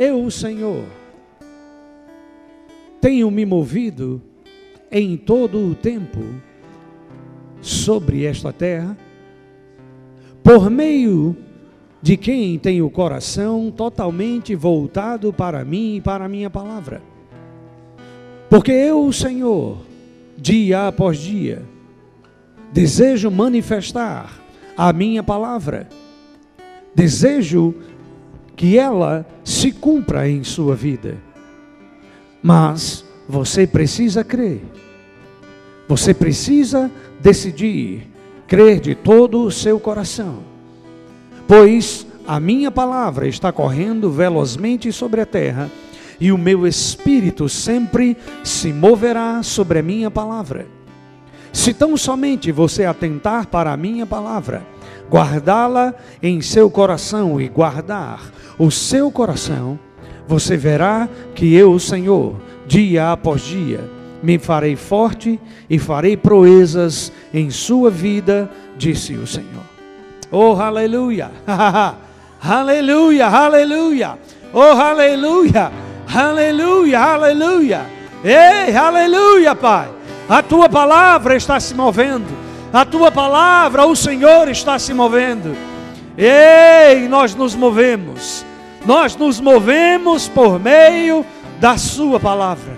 eu, Senhor, tenho me movido em todo o tempo sobre esta terra, por meio de quem tem o coração totalmente voltado para mim e para a minha palavra. Porque eu, Senhor, dia após dia, desejo manifestar a minha palavra, desejo que ela se cumpra em sua vida. Mas você precisa crer, você precisa decidir crer de todo o seu coração, pois a minha palavra está correndo velozmente sobre a terra e o meu espírito sempre se moverá sobre a minha palavra. Se tão somente você atentar para a minha palavra, guardá-la em seu coração e guardar o seu coração, você verá que eu, o Senhor, dia após dia, me farei forte e farei proezas em sua vida, disse o Senhor. Oh, aleluia! aleluia, aleluia! Oh, aleluia! Aleluia, aleluia! Ei, aleluia, Pai! A tua palavra está se movendo. A tua palavra, o Senhor está se movendo. Ei, nós nos movemos. Nós nos movemos por meio da Sua palavra.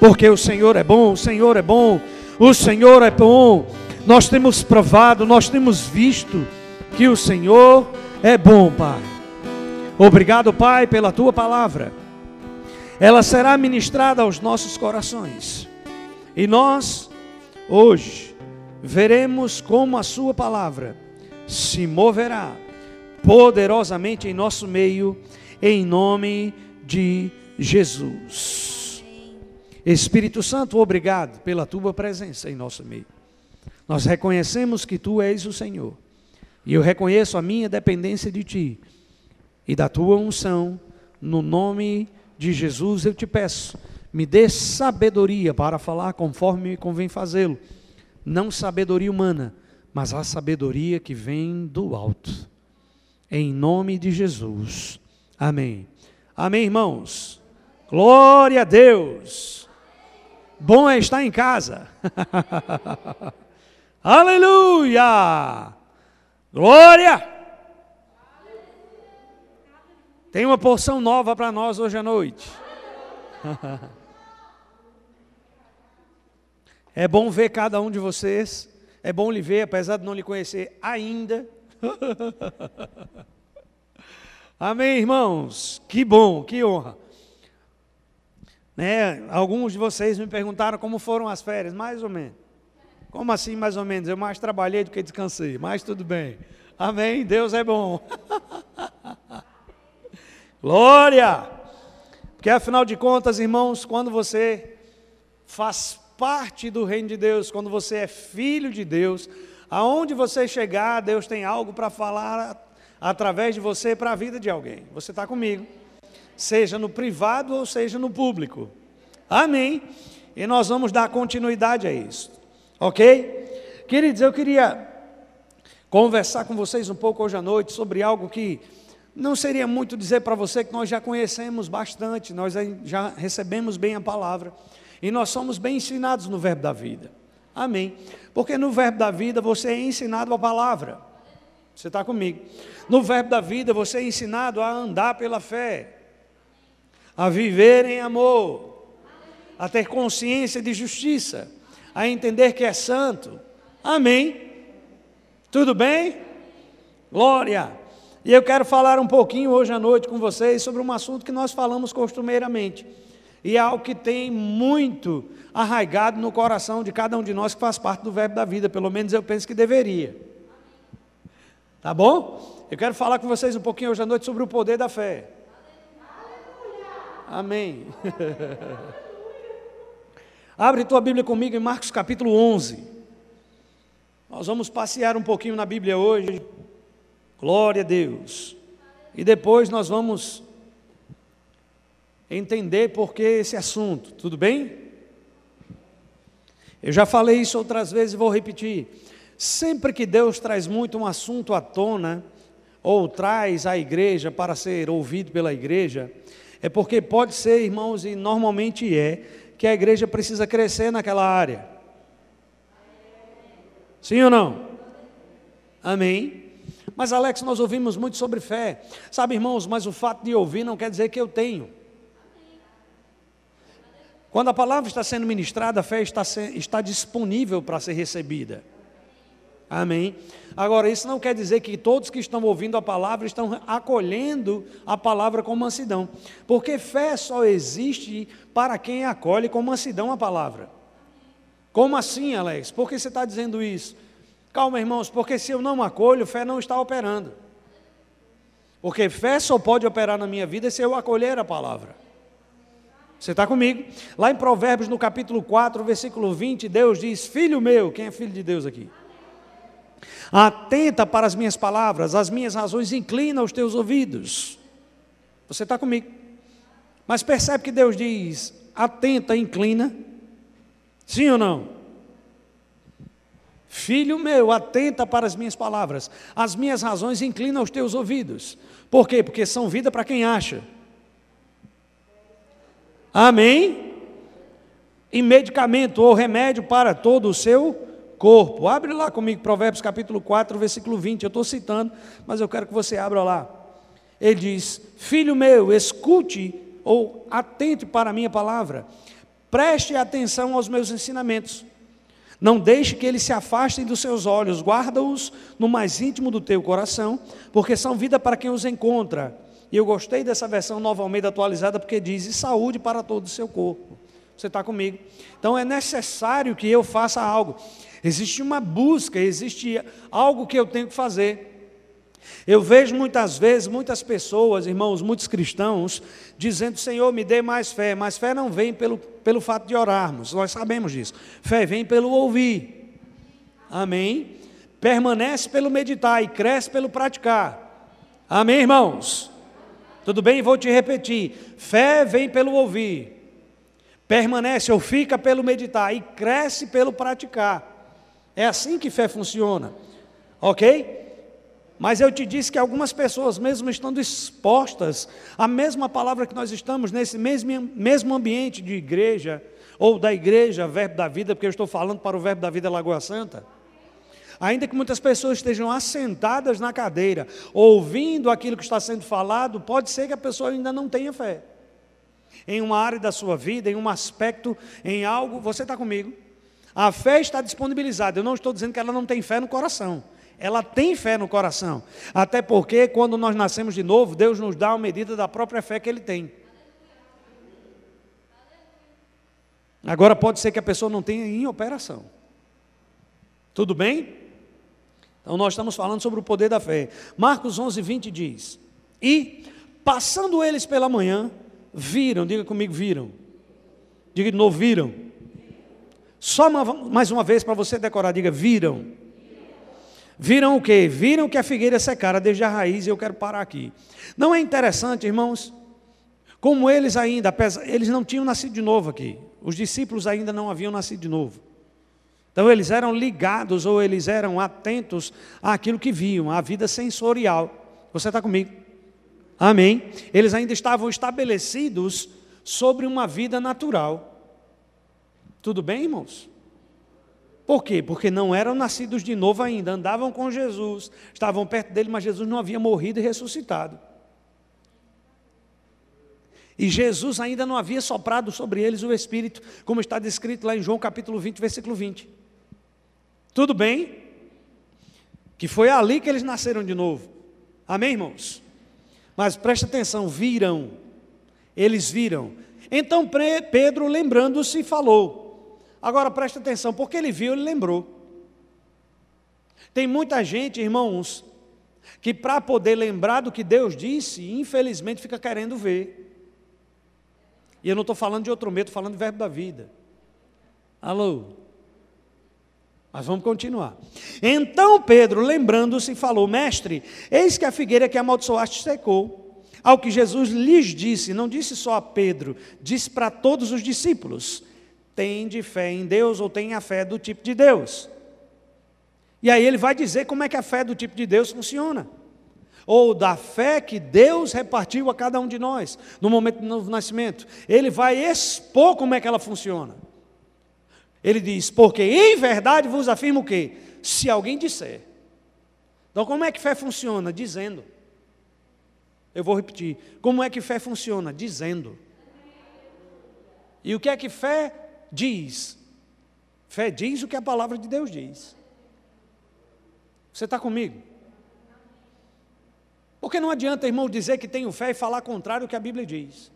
Porque o Senhor é bom, o Senhor é bom, o Senhor é bom. Nós temos provado, nós temos visto que o Senhor é bom, Pai. Obrigado, Pai, pela tua palavra. Ela será ministrada aos nossos corações. E nós, hoje, veremos como a Sua palavra se moverá poderosamente em nosso meio, em nome de Jesus. Espírito Santo, obrigado pela tua presença em nosso meio. Nós reconhecemos que tu és o Senhor, e eu reconheço a minha dependência de ti e da tua unção, no nome de Jesus eu te peço me dê sabedoria para falar conforme me convém fazê-lo. Não sabedoria humana, mas a sabedoria que vem do alto. Em nome de Jesus. Amém. Amém, irmãos. Glória a Deus. Bom é estar em casa. Aleluia! Glória! Tem uma porção nova para nós hoje à noite. É bom ver cada um de vocês. É bom lhe ver, apesar de não lhe conhecer ainda. Amém, irmãos? Que bom, que honra. Né? Alguns de vocês me perguntaram como foram as férias, mais ou menos. Como assim, mais ou menos? Eu mais trabalhei do que descansei, mas tudo bem. Amém? Deus é bom. Glória! Porque afinal de contas, irmãos, quando você faz parte do reino de Deus, quando você é filho de Deus, aonde você chegar, Deus tem algo para falar através de você para a vida de alguém. Você está comigo, seja no privado ou seja no público. Amém. E nós vamos dar continuidade a isso, ok? Queridos, eu queria conversar com vocês um pouco hoje à noite sobre algo que não seria muito dizer para você que nós já conhecemos bastante, nós já recebemos bem a palavra. E nós somos bem ensinados no verbo da vida. Amém. Porque no verbo da vida você é ensinado a palavra. Você está comigo? No verbo da vida você é ensinado a andar pela fé, a viver em amor, a ter consciência de justiça, a entender que é santo. Amém. Tudo bem? Glória. E eu quero falar um pouquinho hoje à noite com vocês sobre um assunto que nós falamos costumeiramente e é algo que tem muito arraigado no coração de cada um de nós que faz parte do verbo da vida, pelo menos eu penso que deveria. Tá bom? Eu quero falar com vocês um pouquinho hoje à noite sobre o poder da fé. Amém. Abre tua Bíblia comigo em Marcos capítulo 11. Nós vamos passear um pouquinho na Bíblia hoje. Glória a Deus. E depois nós vamos entender por que esse assunto, tudo bem? Eu já falei isso outras vezes e vou repetir. Sempre que Deus traz muito um assunto à tona, ou traz à igreja para ser ouvido pela igreja, é porque pode ser, irmãos, e normalmente é, que a igreja precisa crescer naquela área. Sim ou não? Amém? Mas, Alex, nós ouvimos muito sobre fé. Sabe, irmãos, mas o fato de ouvir não quer dizer que eu tenho. Quando a palavra está sendo ministrada, a fé está, está disponível para ser recebida. Amém? Agora, isso não quer dizer que todos que estão ouvindo a palavra estão acolhendo a palavra com mansidão. Porque fé só existe para quem acolhe com mansidão a palavra. Como assim, Alex? Por que você está dizendo isso? Calma, irmãos, porque se eu não acolho, fé não está operando. Porque fé só pode operar na minha vida se eu acolher a palavra. Você está comigo? Lá em Provérbios, no capítulo 4, versículo 20, Deus diz: Filho meu, quem é filho de Deus aqui? Atenta para as minhas palavras, as minhas razões inclina os teus ouvidos. Você está comigo? Mas percebe que Deus diz: atenta, inclina. Sim ou não? Filho meu, atenta para as minhas palavras, as minhas razões inclinam os teus ouvidos. Por quê? Porque são vida para quem acha. Amém? E medicamento ou remédio para todo o seu corpo. Abre lá comigo, Provérbios capítulo 4, versículo 20. Eu estou citando, mas eu quero que você abra lá. Ele diz: Filho meu, escute ou atente para a minha palavra, preste atenção aos meus ensinamentos não deixe que eles se afastem dos seus olhos, guarda-os no mais íntimo do teu coração, porque são vida para quem os encontra. E eu gostei dessa versão Nova Almeida atualizada, porque diz: e saúde para todo o seu corpo. Você está comigo? Então é necessário que eu faça algo. Existe uma busca, existe algo que eu tenho que fazer. Eu vejo muitas vezes muitas pessoas, irmãos, muitos cristãos, dizendo: Senhor, me dê mais fé. Mas fé não vem pelo, pelo fato de orarmos, nós sabemos disso. Fé vem pelo ouvir. Amém? Permanece pelo meditar e cresce pelo praticar. Amém, irmãos? Tudo bem? Vou te repetir: fé vem pelo ouvir, permanece ou fica pelo meditar e cresce pelo praticar. É assim que fé funciona, ok? Mas eu te disse que algumas pessoas, mesmo estando expostas à mesma palavra que nós estamos, nesse mesmo, mesmo ambiente de igreja, ou da igreja, Verbo da Vida, porque eu estou falando para o Verbo da Vida Lagoa Santa, ainda que muitas pessoas estejam assentadas na cadeira, ouvindo aquilo que está sendo falado, pode ser que a pessoa ainda não tenha fé. Em uma área da sua vida, em um aspecto, em algo, você está comigo? A fé está disponibilizada. Eu não estou dizendo que ela não tem fé no coração ela tem fé no coração. Até porque, quando nós nascemos de novo, Deus nos dá uma medida da própria fé que Ele tem. Agora, pode ser que a pessoa não tenha em operação. Tudo bem? Então, nós estamos falando sobre o poder da fé. Marcos 11, 20 diz: E, passando eles pela manhã, viram, diga comigo, viram. Diga de novo, viram. Só uma, mais uma vez para você decorar, diga, viram Viram o quê? Viram que a figueira secara desde a raiz, e eu quero parar aqui. Não é interessante, irmãos? Como eles ainda, eles não tinham nascido de novo aqui. Os discípulos ainda não haviam nascido de novo. Então eles eram ligados ou eles eram atentos àquilo que viam, à vida sensorial. Você está comigo? Amém? Eles ainda estavam estabelecidos sobre uma vida natural. Tudo bem, irmãos? Por quê? Porque não eram nascidos de novo ainda, andavam com Jesus, estavam perto dele, mas Jesus não havia morrido e ressuscitado. E Jesus ainda não havia soprado sobre eles o Espírito, como está descrito lá em João capítulo 20, versículo 20. Tudo bem? Que foi ali que eles nasceram de novo. Amém, irmãos? Mas preste atenção, viram, eles viram. Então Pedro, lembrando-se, falou: Agora preste atenção, porque ele viu, ele lembrou. Tem muita gente, irmãos, que para poder lembrar do que Deus disse, infelizmente fica querendo ver. E eu não estou falando de outro medo, estou falando do verbo da vida. Alô? Mas vamos continuar. Então Pedro, lembrando-se, falou: Mestre, eis que a figueira que amaldiçoaste secou. Ao que Jesus lhes disse, não disse só a Pedro, disse para todos os discípulos: tem de fé em Deus ou tem a fé do tipo de Deus. E aí ele vai dizer como é que a fé do tipo de Deus funciona. ou da fé que Deus repartiu a cada um de nós no momento do novo nascimento. Ele vai expor como é que ela funciona. Ele diz: Porque em verdade vos afirmo o quê? Se alguém disser. Então, como é que fé funciona? Dizendo. Eu vou repetir. Como é que fé funciona? Dizendo. E o que é que fé diz? Fé diz o que a palavra de Deus diz. Você está comigo? Porque não adianta, irmão, dizer que tenho fé e falar contrário ao que a Bíblia diz.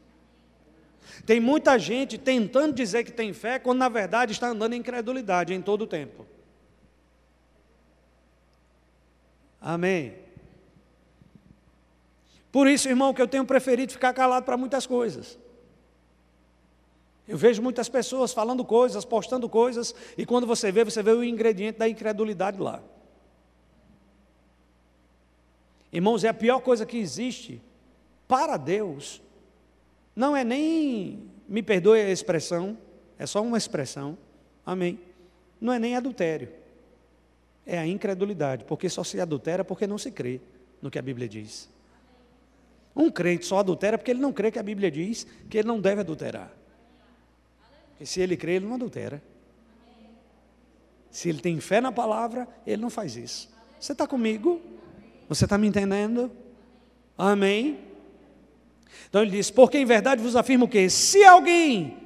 Tem muita gente tentando dizer que tem fé, quando na verdade está andando em incredulidade em todo o tempo. Amém. Por isso, irmão, que eu tenho preferido ficar calado para muitas coisas. Eu vejo muitas pessoas falando coisas, postando coisas, e quando você vê, você vê o ingrediente da incredulidade lá. Irmãos, é a pior coisa que existe para Deus. Não é nem, me perdoe a expressão, é só uma expressão, amém. Não é nem adultério, é a incredulidade, porque só se adultera porque não se crê no que a Bíblia diz. Um crente só adultera porque ele não crê que a Bíblia diz que ele não deve adulterar. Porque se ele crê, ele não adultera. Se ele tem fé na palavra, ele não faz isso. Você está comigo? Você está me entendendo? Amém? Então ele diz: Porque em verdade vos afirmo o quê? Se alguém,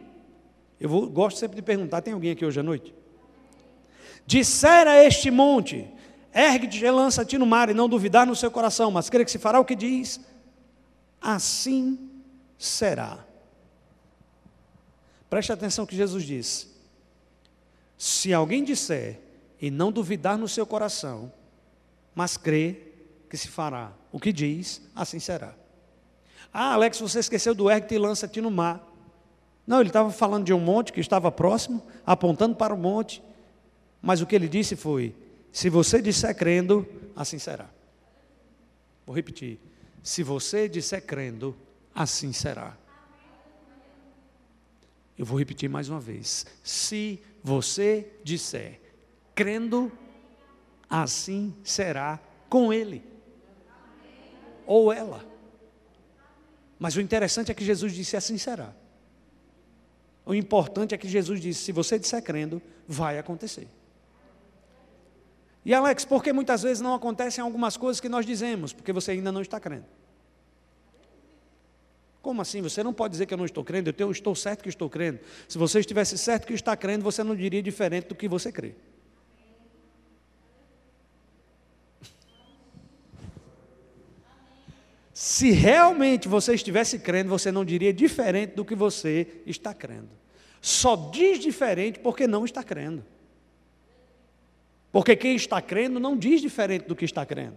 eu vou, gosto sempre de perguntar: tem alguém aqui hoje à noite? Disser a este monte: Ergue-te e lança-te no mar, e não duvidar no seu coração, mas crê que se fará o que diz, assim será. Preste atenção que Jesus disse: Se alguém disser e não duvidar no seu coração, mas crê que se fará o que diz, assim será. Ah, Alex, você esqueceu do ergue e lança-te no mar. Não, ele estava falando de um monte que estava próximo, apontando para o monte. Mas o que ele disse foi: se você disser crendo, assim será. Vou repetir. Se você disser crendo, assim será. Eu vou repetir mais uma vez. Se você disser crendo, assim será com ele ou ela. Mas o interessante é que Jesus disse assim será. O importante é que Jesus disse: se você disser crendo, vai acontecer. E Alex, por que muitas vezes não acontecem algumas coisas que nós dizemos? Porque você ainda não está crendo. Como assim? Você não pode dizer que eu não estou crendo, eu estou certo que estou crendo. Se você estivesse certo que está crendo, você não diria diferente do que você crê. Se realmente você estivesse crendo, você não diria diferente do que você está crendo. Só diz diferente porque não está crendo. Porque quem está crendo não diz diferente do que está crendo.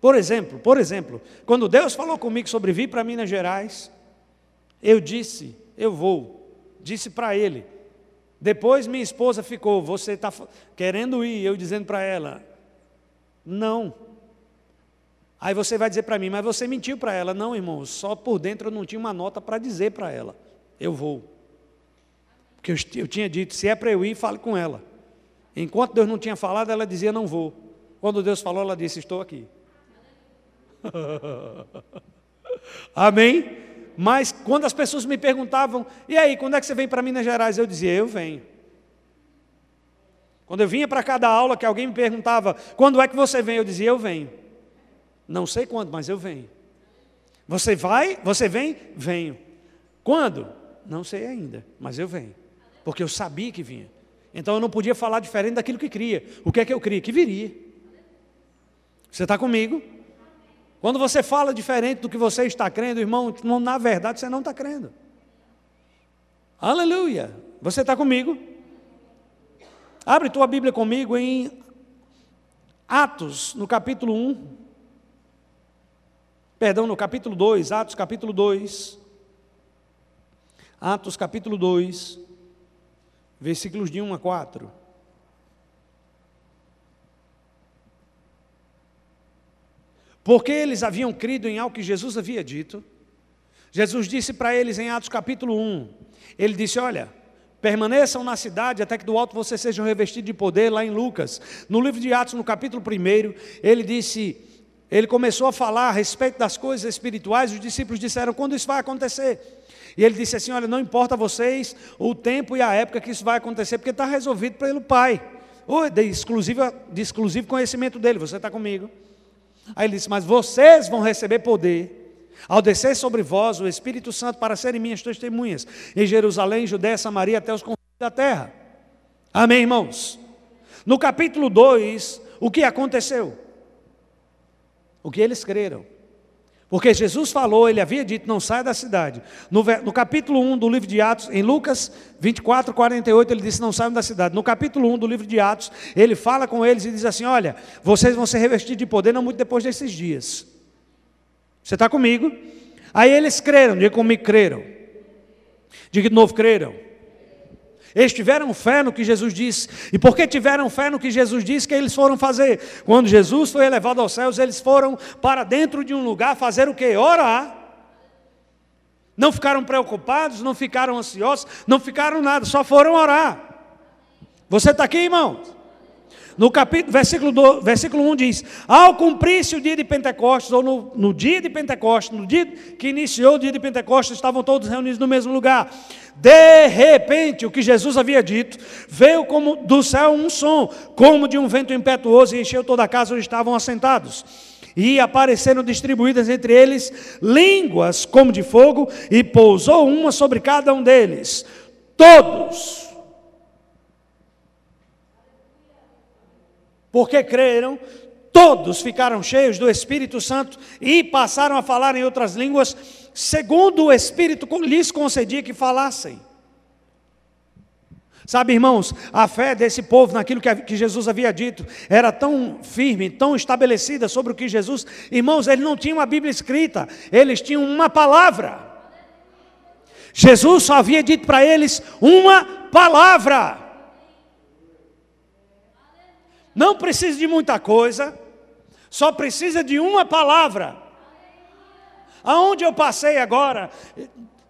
Por exemplo, por exemplo, quando Deus falou comigo sobre vir para Minas Gerais, eu disse, eu vou. Disse para ele. Depois minha esposa ficou, você está querendo ir, eu dizendo para ela, não. Aí você vai dizer para mim, mas você mentiu para ela. Não, irmão, só por dentro eu não tinha uma nota para dizer para ela. Eu vou. Porque eu, eu tinha dito, se é para eu ir, fale com ela. Enquanto Deus não tinha falado, ela dizia, não vou. Quando Deus falou, ela disse, estou aqui. Amém? Mas quando as pessoas me perguntavam, e aí, quando é que você vem para Minas Gerais? Eu dizia, eu venho. Quando eu vinha para cada aula, que alguém me perguntava, quando é que você vem? Eu dizia, eu venho. Não sei quando, mas eu venho. Você vai? Você vem? Venho. Quando? Não sei ainda, mas eu venho. Porque eu sabia que vinha. Então eu não podia falar diferente daquilo que cria. O que é que eu cria? Que viria. Você está comigo? Quando você fala diferente do que você está crendo, irmão, na verdade você não está crendo. Aleluia. Você está comigo? Abre tua Bíblia comigo em Atos, no capítulo 1 perdão, no capítulo 2, Atos capítulo 2. Atos capítulo 2, versículos de 1 a 4. Porque eles haviam crido em algo que Jesus havia dito. Jesus disse para eles em Atos capítulo 1: Ele disse: Olha, permaneçam na cidade até que do alto vocês sejam revestidos de poder, lá em Lucas. No livro de Atos, no capítulo 1, ele disse: ele começou a falar a respeito das coisas espirituais, os discípulos disseram: quando isso vai acontecer? E ele disse assim: Olha, não importa a vocês o tempo e a época que isso vai acontecer, porque está resolvido pelo Pai, ou de exclusivo, de exclusivo conhecimento dele. Você está comigo? Aí ele disse: Mas vocês vão receber poder ao descer sobre vós o Espírito Santo para serem minhas testemunhas em Jerusalém, Judéia, Samaria, até os confins da terra. Amém, irmãos? No capítulo 2, o que aconteceu? O que eles creram. Porque Jesus falou, ele havia dito, não saia da cidade. No, no, capítulo 1 do livro de Atos, em Lucas 24, 48, ele disse, não saiam da cidade. No capítulo 1 do livro de Atos, ele fala com eles e diz assim, olha, vocês vão ser revestidos de poder não muito depois desses dias. Você está comigo? Aí eles creram, diga comigo, creram. Diga de novo, creram. Eles tiveram fé no que Jesus disse. E porque tiveram fé no que Jesus disse, que eles foram fazer? Quando Jesus foi elevado aos céus, eles foram para dentro de um lugar fazer o que? Orar. Não ficaram preocupados, não ficaram ansiosos, não ficaram nada, só foram orar. Você está aqui, irmãos? No capítulo, versículo, do, versículo 1 diz: Ao cumprir-se o dia de Pentecostes, ou no, no, dia de Pentecostes, no dia que iniciou o dia de Pentecostes, estavam todos reunidos no mesmo lugar. De repente, o que Jesus havia dito, veio como do céu um som, como de um vento impetuoso, e encheu toda a casa onde estavam assentados. E apareceram distribuídas entre eles línguas como de fogo, e pousou uma sobre cada um deles. Todos porque creram, todos ficaram cheios do Espírito Santo e passaram a falar em outras línguas, segundo o Espírito lhes concedia que falassem. Sabe, irmãos, a fé desse povo naquilo que Jesus havia dito era tão firme, tão estabelecida sobre o que Jesus. Irmãos, eles não tinham a Bíblia escrita, eles tinham uma palavra. Jesus só havia dito para eles uma palavra. Não precisa de muita coisa, só precisa de uma palavra. Aonde eu passei agora,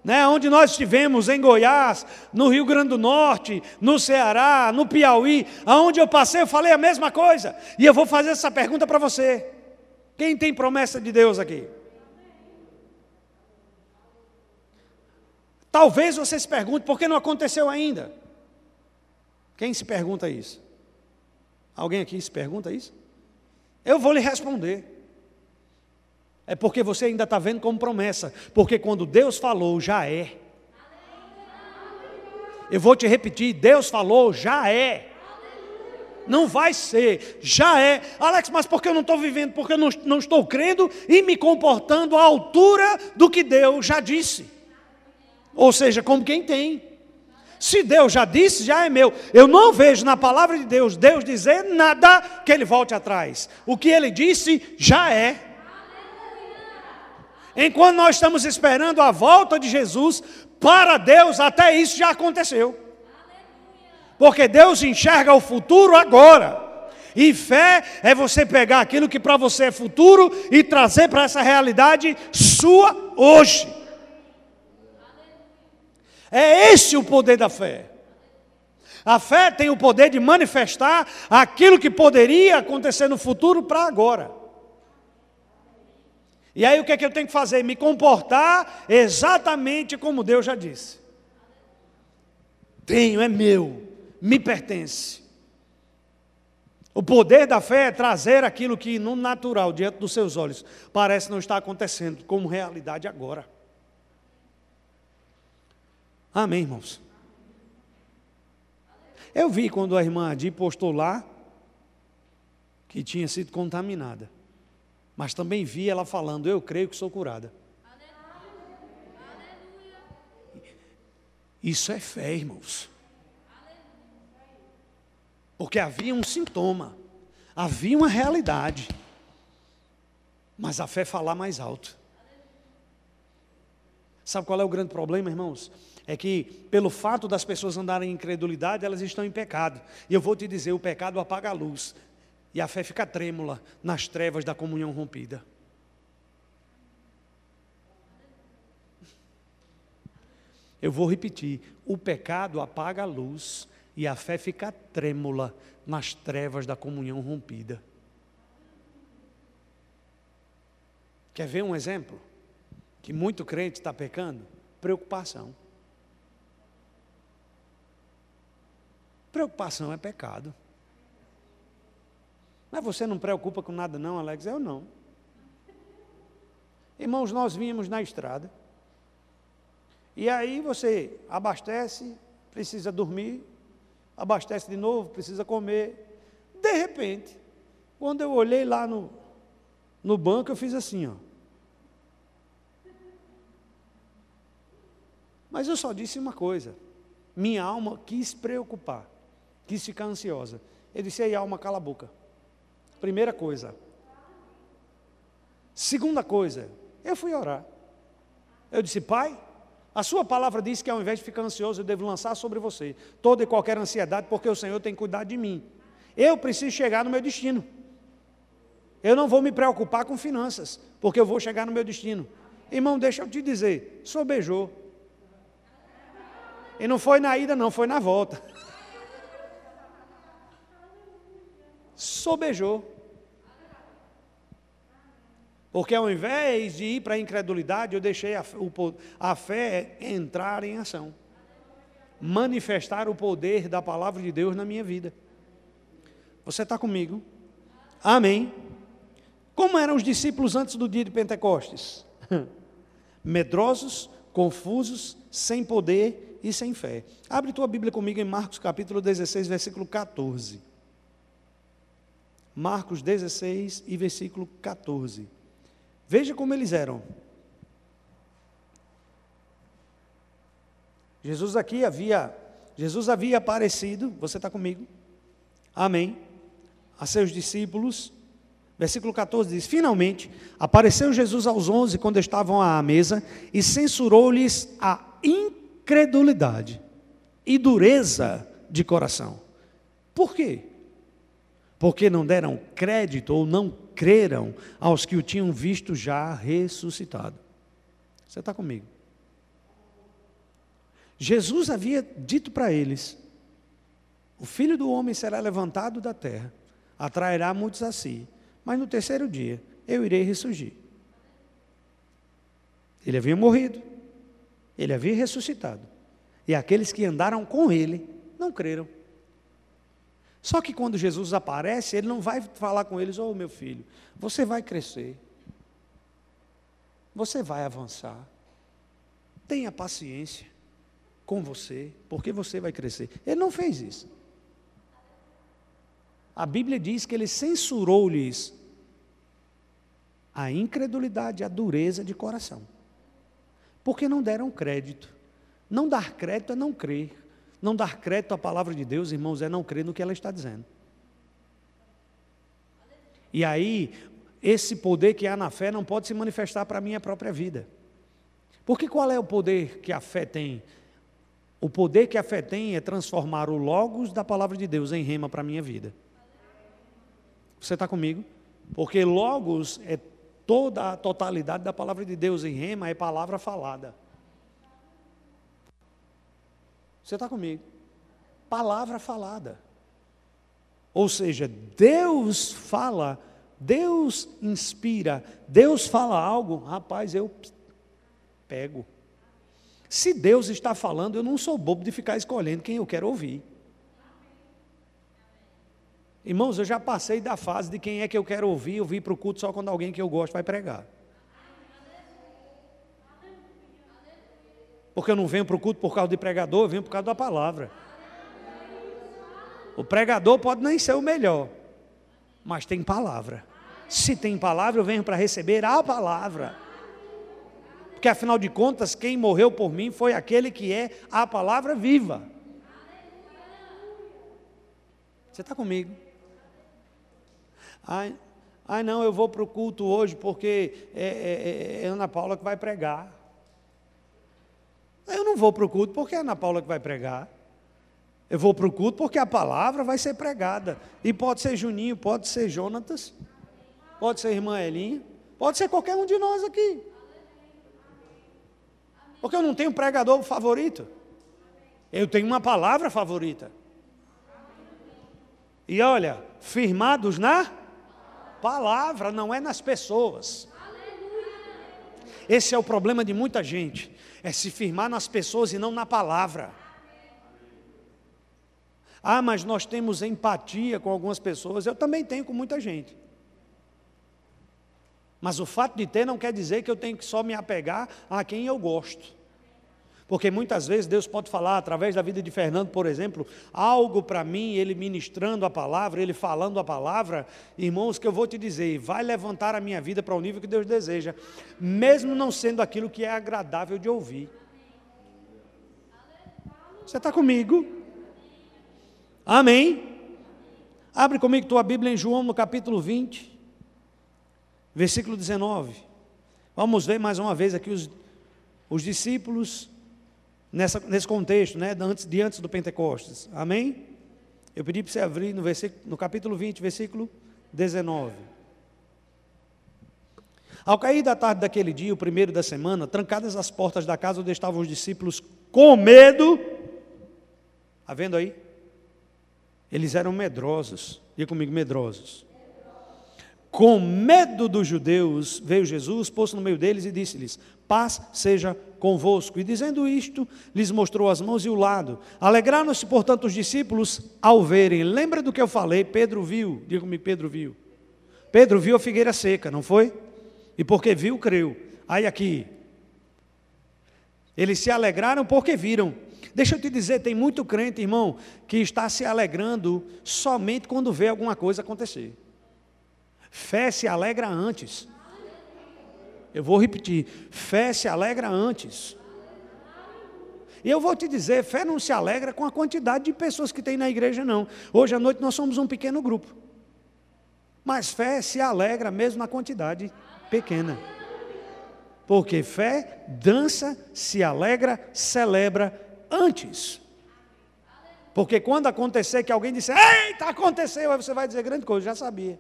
né, onde nós estivemos em Goiás, no Rio Grande do Norte, no Ceará, no Piauí, aonde eu passei, eu falei a mesma coisa. E eu vou fazer essa pergunta para você: quem tem promessa de Deus aqui? Talvez você se pergunte por que não aconteceu ainda. Quem se pergunta isso? Alguém aqui se pergunta isso? Eu vou lhe responder. É porque você ainda está vendo como promessa. Porque quando Deus falou, já é. Eu vou te repetir: Deus falou, já é. Não vai ser, já é. Alex, mas por que eu não estou vivendo? Porque eu não, não estou crendo e me comportando à altura do que Deus já disse. Ou seja, como quem tem. Se Deus já disse, já é meu. Eu não vejo na palavra de Deus Deus dizer nada que ele volte atrás. O que ele disse já é. Enquanto nós estamos esperando a volta de Jesus, para Deus até isso já aconteceu. Porque Deus enxerga o futuro agora. E fé é você pegar aquilo que para você é futuro e trazer para essa realidade sua hoje. É esse o poder da fé. A fé tem o poder de manifestar aquilo que poderia acontecer no futuro para agora. E aí o que é que eu tenho que fazer? Me comportar exatamente como Deus já disse. Tenho, é meu, me pertence. O poder da fé é trazer aquilo que no natural, diante dos seus olhos, parece não estar acontecendo como realidade agora. Amém, irmãos? Eu vi quando a irmã Adi postou lá que tinha sido contaminada. Mas também vi ela falando: Eu creio que sou curada. Isso é fé, irmãos. Porque havia um sintoma, havia uma realidade. Mas a fé falar mais alto. Sabe qual é o grande problema, irmãos? é que, pelo fato das pessoas andarem em incredulidade, elas estão em pecado. E eu vou te dizer: o pecado apaga a luz, e a fé fica trêmula nas trevas da comunhão rompida. Eu vou repetir: o pecado apaga a luz, e a fé fica trêmula nas trevas da comunhão rompida. Quer ver um exemplo? Que muito crente está pecando? Preocupação. Preocupação é pecado. Mas você não preocupa com nada, não, Alex? Eu não. Irmãos, nós vínhamos na estrada. E aí você abastece, precisa dormir, abastece de novo, precisa comer. De repente, quando eu olhei lá no, no banco, eu fiz assim, ó. Mas eu só disse uma coisa. Minha alma quis preocupar, quis ficar ansiosa. Eu disse, aí alma, cala a boca. Primeira coisa. Segunda coisa, eu fui orar. Eu disse, pai, a sua palavra diz que ao invés de ficar ansioso, eu devo lançar sobre você toda e qualquer ansiedade, porque o Senhor tem cuidado de mim. Eu preciso chegar no meu destino. Eu não vou me preocupar com finanças, porque eu vou chegar no meu destino. Irmão, deixa eu te dizer, sobejou. E não foi na ida, não, foi na volta. Sobejou. Porque ao invés de ir para a incredulidade, eu deixei a, o, a fé entrar em ação. Manifestar o poder da palavra de Deus na minha vida. Você está comigo? Amém. Como eram os discípulos antes do dia de Pentecostes? Medrosos, confusos, sem poder e sem fé. Abre tua Bíblia comigo em Marcos capítulo 16, versículo 14. Marcos 16 e versículo 14. Veja como eles eram. Jesus aqui havia, Jesus havia aparecido, você está comigo? Amém. A seus discípulos. Versículo 14 diz: Finalmente apareceu Jesus aos onze quando estavam à mesa e censurou-lhes a incredulidade e dureza de coração. Por quê? Porque não deram crédito ou não creram aos que o tinham visto já ressuscitado. Você está comigo? Jesus havia dito para eles: O filho do homem será levantado da terra, atrairá muitos a si, mas no terceiro dia eu irei ressurgir. Ele havia morrido, ele havia ressuscitado, e aqueles que andaram com ele não creram. Só que quando Jesus aparece, ele não vai falar com eles: Ô oh, meu filho, você vai crescer, você vai avançar, tenha paciência com você, porque você vai crescer. Ele não fez isso. A Bíblia diz que ele censurou-lhes a incredulidade, a dureza de coração, porque não deram crédito. Não dar crédito é não crer. Não dar crédito à palavra de Deus, irmãos, é não crer no que ela está dizendo. E aí, esse poder que há na fé não pode se manifestar para a minha própria vida. Porque qual é o poder que a fé tem? O poder que a fé tem é transformar o logos da palavra de Deus em rema para a minha vida. Você está comigo? Porque logos é toda a totalidade da palavra de Deus, em rema é palavra falada. Você está comigo? Palavra falada. Ou seja, Deus fala, Deus inspira, Deus fala algo, rapaz, eu pego. Se Deus está falando, eu não sou bobo de ficar escolhendo quem eu quero ouvir. Irmãos, eu já passei da fase de quem é que eu quero ouvir, eu vim para o culto só quando alguém que eu gosto vai pregar. Porque eu não venho para o culto por causa de pregador, eu venho por causa da palavra. O pregador pode nem ser o melhor, mas tem palavra. Se tem palavra, eu venho para receber a palavra. Porque afinal de contas, quem morreu por mim foi aquele que é a palavra viva. Você está comigo? Ai, ai, não, eu vou para o culto hoje porque é, é, é Ana Paula que vai pregar. Eu não vou para o culto porque é Ana Paula que vai pregar. Eu vou para o culto porque a palavra vai ser pregada. E pode ser Juninho, pode ser Jonatas, pode ser irmã Elinha, pode ser qualquer um de nós aqui. Porque eu não tenho pregador favorito. Eu tenho uma palavra favorita. E olha, firmados na palavra, não é nas pessoas. Esse é o problema de muita gente, é se firmar nas pessoas e não na palavra. Ah, mas nós temos empatia com algumas pessoas, eu também tenho com muita gente. Mas o fato de ter não quer dizer que eu tenho que só me apegar a quem eu gosto. Porque muitas vezes Deus pode falar, através da vida de Fernando, por exemplo, algo para mim, ele ministrando a palavra, ele falando a palavra, irmãos, que eu vou te dizer, vai levantar a minha vida para o nível que Deus deseja, mesmo não sendo aquilo que é agradável de ouvir. Você está comigo? Amém? Abre comigo tua Bíblia em João no capítulo 20, versículo 19. Vamos ver mais uma vez aqui os, os discípulos nessa, nesse contexto, né, antes, de antes do Pentecostes. Amém? Eu pedi para você abrir no, versículo, no capítulo 20, versículo 19. Ao cair da tarde daquele dia, o primeiro da semana, trancadas as portas da casa onde estavam os discípulos com medo, está vendo aí? Eles eram medrosos, diga comigo, medrosos. Com medo dos judeus, veio Jesus, pôs-se no meio deles e disse-lhes: Paz seja convosco. E dizendo isto, lhes mostrou as mãos e o lado. Alegraram-se, portanto, os discípulos ao verem. Lembra do que eu falei? Pedro viu. Diga-me, Pedro viu. Pedro viu a figueira seca, não foi? E porque viu, creu. Aí aqui. Eles se alegraram porque viram. Deixa eu te dizer, tem muito crente, irmão, que está se alegrando somente quando vê alguma coisa acontecer. Fé se alegra antes. Eu vou repetir: fé se alegra antes. E eu vou te dizer, fé não se alegra com a quantidade de pessoas que tem na igreja, não. Hoje à noite nós somos um pequeno grupo. Mas fé se alegra mesmo na quantidade pequena. Porque fé dança, se alegra, celebra antes. Porque quando acontecer que alguém disser, eita, aconteceu, aí você vai dizer grande coisa, já sabia.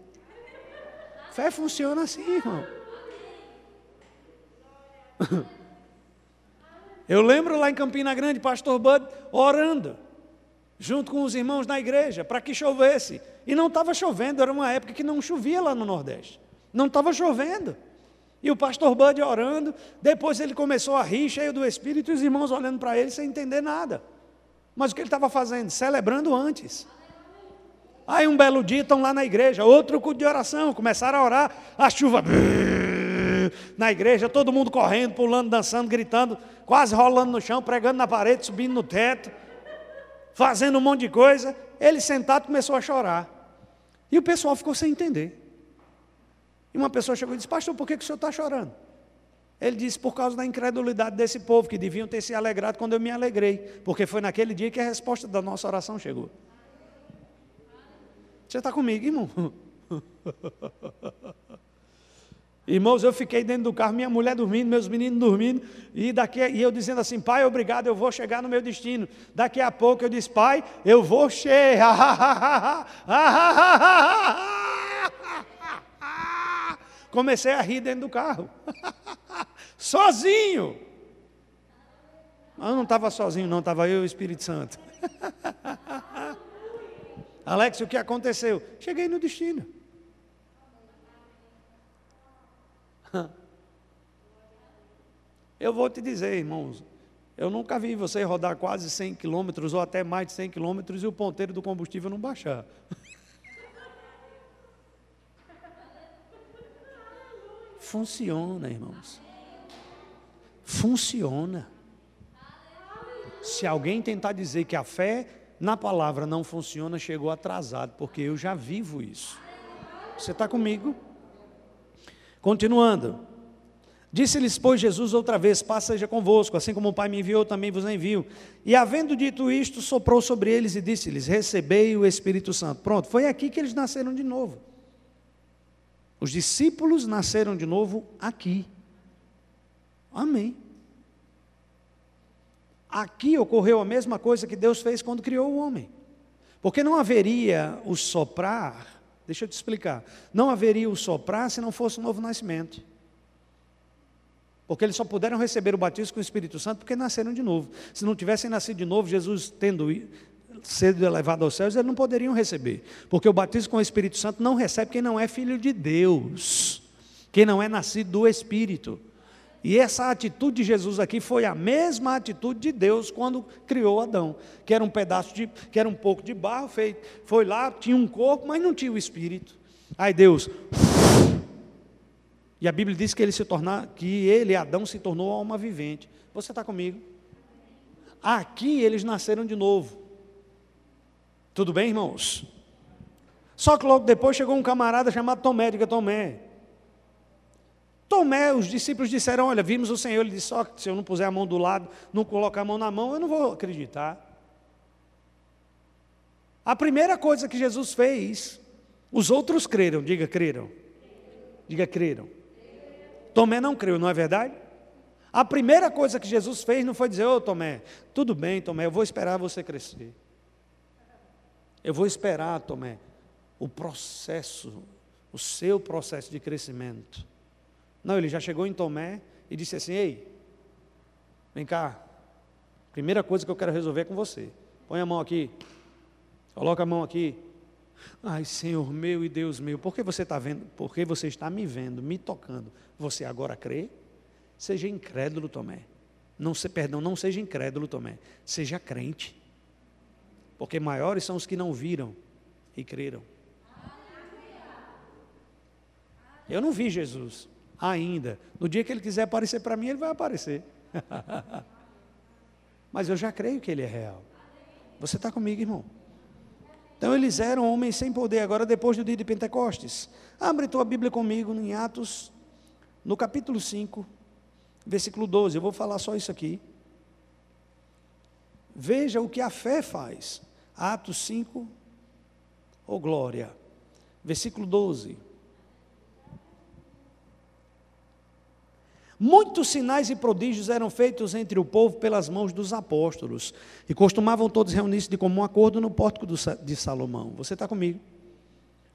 Fé funciona assim, irmão. Eu lembro lá em Campina Grande, pastor Bud orando, junto com os irmãos na igreja, para que chovesse. E não estava chovendo, era uma época que não chovia lá no Nordeste. Não estava chovendo. E o pastor Bud orando, depois ele começou a rir, cheio do Espírito, e os irmãos olhando para ele sem entender nada. Mas o que ele estava fazendo? Celebrando antes. Aí um belo dia estão lá na igreja, outro culto de oração, começaram a orar, a chuva na igreja, todo mundo correndo, pulando, dançando, gritando, quase rolando no chão, pregando na parede, subindo no teto, fazendo um monte de coisa. Ele sentado começou a chorar. E o pessoal ficou sem entender. E uma pessoa chegou e disse: Pastor, por que, que o senhor está chorando? Ele disse: Por causa da incredulidade desse povo, que deviam ter se alegrado quando eu me alegrei, porque foi naquele dia que a resposta da nossa oração chegou. Você está comigo, irmão? Irmãos, eu fiquei dentro do carro, minha mulher dormindo, meus meninos dormindo, e, daqui, e eu dizendo assim, pai, obrigado, eu vou chegar no meu destino. Daqui a pouco eu disse, pai, eu vou chegar. Comecei a rir dentro do carro, sozinho. Mas eu não estava sozinho, não, estava eu e o Espírito Santo. Alex, o que aconteceu? Cheguei no destino. Eu vou te dizer, irmãos, eu nunca vi você rodar quase 100 quilômetros ou até mais de 100 quilômetros e o ponteiro do combustível não baixar. Funciona, irmãos. Funciona. Se alguém tentar dizer que a fé na palavra não funciona, chegou atrasado, porque eu já vivo isso. Você está comigo? Continuando. Disse-lhes, pois, Jesus outra vez: Paz seja convosco, assim como o Pai me enviou, também vos envio. E havendo dito isto, soprou sobre eles e disse-lhes: Recebei o Espírito Santo. Pronto, foi aqui que eles nasceram de novo. Os discípulos nasceram de novo aqui. Amém. Aqui ocorreu a mesma coisa que Deus fez quando criou o homem. Porque não haveria o soprar, deixa eu te explicar, não haveria o soprar se não fosse um novo nascimento. Porque eles só puderam receber o batismo com o Espírito Santo porque nasceram de novo. Se não tivessem nascido de novo, Jesus tendo sido elevado aos céus, eles não poderiam receber. Porque o batismo com o Espírito Santo não recebe quem não é filho de Deus, quem não é nascido do Espírito. E essa atitude de Jesus aqui foi a mesma atitude de Deus quando criou Adão, que era um pedaço de, que era um pouco de barro feito, foi lá, tinha um corpo, mas não tinha o espírito. Aí Deus e a Bíblia diz que ele se tornar, que ele, Adão, se tornou alma vivente. Você está comigo? Aqui eles nasceram de novo. Tudo bem, irmãos? Só que logo depois chegou um camarada chamado Tomé, diga Tomé. Tomé, os discípulos disseram: Olha, vimos o Senhor. Ele disse: Só que se eu não puser a mão do lado, não colocar a mão na mão, eu não vou acreditar. A primeira coisa que Jesus fez, os outros creram, diga creram. Diga creram. Tomé não creu, não é verdade? A primeira coisa que Jesus fez não foi dizer: Ô oh, Tomé, tudo bem, Tomé, eu vou esperar você crescer. Eu vou esperar, Tomé, o processo, o seu processo de crescimento. Não, ele já chegou em Tomé e disse assim: Ei, vem cá, primeira coisa que eu quero resolver é com você. Põe a mão aqui, coloca a mão aqui. Ai, Senhor meu e Deus meu, por que você está vendo? Porque você está me vendo, me tocando. Você agora crê? Seja incrédulo, Tomé. Não se, perdão, não seja incrédulo, Tomé. Seja crente. Porque maiores são os que não viram e creram. Eu não vi Jesus ainda. No dia que ele quiser aparecer para mim, ele vai aparecer. Mas eu já creio que ele é real. Você está comigo, irmão? Então eles eram homens sem poder, agora depois do dia de Pentecostes. Abre tua Bíblia comigo em Atos, no capítulo 5, versículo 12. Eu vou falar só isso aqui. Veja o que a fé faz. Atos 5, oh glória. Versículo 12. Muitos sinais e prodígios eram feitos entre o povo pelas mãos dos apóstolos, e costumavam todos reunir-se de comum acordo no pórtico de Salomão. Você está comigo?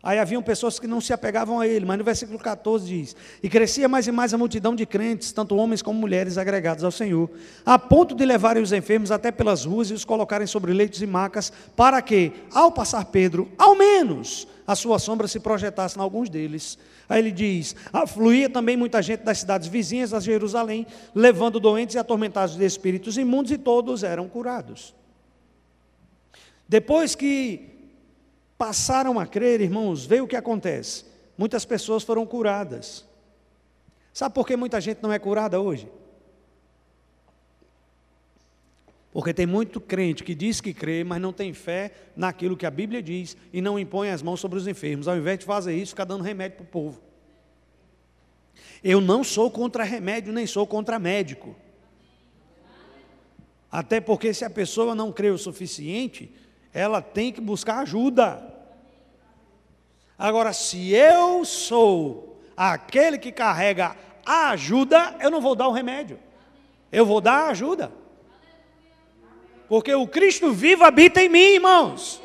Aí haviam pessoas que não se apegavam a ele, mas no versículo 14 diz: E crescia mais e mais a multidão de crentes, tanto homens como mulheres agregados ao Senhor, a ponto de levarem os enfermos até pelas ruas e os colocarem sobre leitos e macas, para que, ao passar Pedro, ao menos a sua sombra se projetasse em alguns deles. Aí ele diz: afluía também muita gente das cidades vizinhas a Jerusalém, levando doentes e atormentados de espíritos imundos, e todos eram curados. Depois que passaram a crer, irmãos, veio o que acontece. Muitas pessoas foram curadas. Sabe por que muita gente não é curada hoje? Porque tem muito crente que diz que crê, mas não tem fé naquilo que a Bíblia diz e não impõe as mãos sobre os enfermos. Ao invés de fazer isso, fica dando remédio para o povo. Eu não sou contra remédio, nem sou contra médico. Até porque se a pessoa não crê o suficiente, ela tem que buscar ajuda. Agora, se eu sou aquele que carrega a ajuda, eu não vou dar o remédio. Eu vou dar a ajuda. Porque o Cristo vivo habita em mim, irmãos.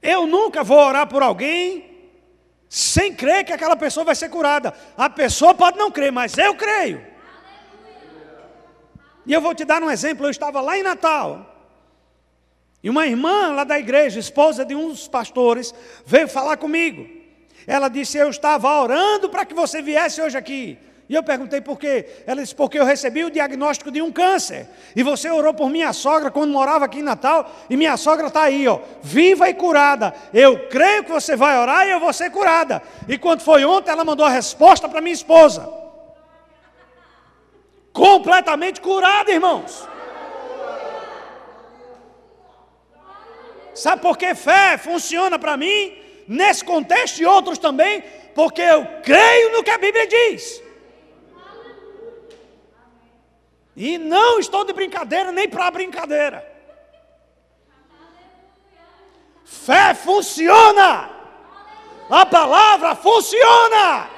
Eu nunca vou orar por alguém sem crer que aquela pessoa vai ser curada. A pessoa pode não crer, mas eu creio. E eu vou te dar um exemplo. Eu estava lá em Natal. E uma irmã lá da igreja, esposa de um dos pastores, veio falar comigo. Ela disse: Eu estava orando para que você viesse hoje aqui. E eu perguntei por quê. Ela disse: Porque eu recebi o diagnóstico de um câncer. E você orou por minha sogra quando morava aqui em Natal. E minha sogra está aí, ó, viva e curada. Eu creio que você vai orar e eu vou ser curada. E quando foi ontem, ela mandou a resposta para minha esposa. Completamente curada, irmãos. Sabe por que fé funciona para mim? Nesse contexto e outros também, porque eu creio no que a Bíblia diz. E não estou de brincadeira nem para brincadeira. Fé funciona. A palavra funciona.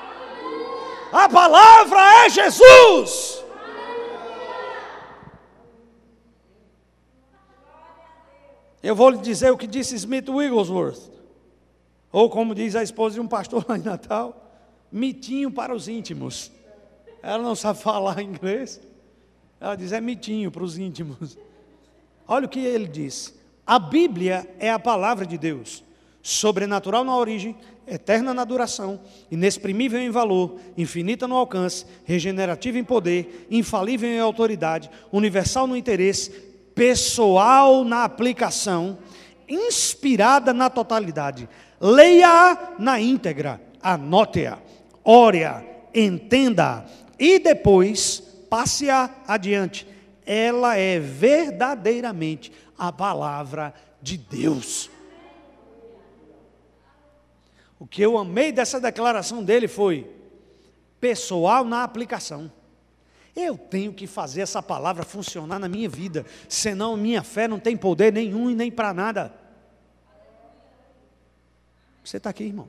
A palavra é Jesus. Eu vou lhe dizer o que disse Smith Wigglesworth. Ou como diz a esposa de um pastor lá em Natal, mitinho para os íntimos. Ela não sabe falar inglês. Ela diz: é mitinho para os íntimos. Olha o que ele diz: a Bíblia é a palavra de Deus. sobrenatural na origem, eterna na duração, inexprimível em valor, infinita no alcance, regenerativa em poder, infalível em autoridade, universal no interesse, pessoal na aplicação, inspirada na totalidade. Leia-a na íntegra, anote-a, ore-a, entenda e depois passe-a adiante. Ela é verdadeiramente a palavra de Deus. O que eu amei dessa declaração dele foi pessoal na aplicação. Eu tenho que fazer essa palavra funcionar na minha vida, senão minha fé não tem poder nenhum e nem para nada. Você está aqui, irmão?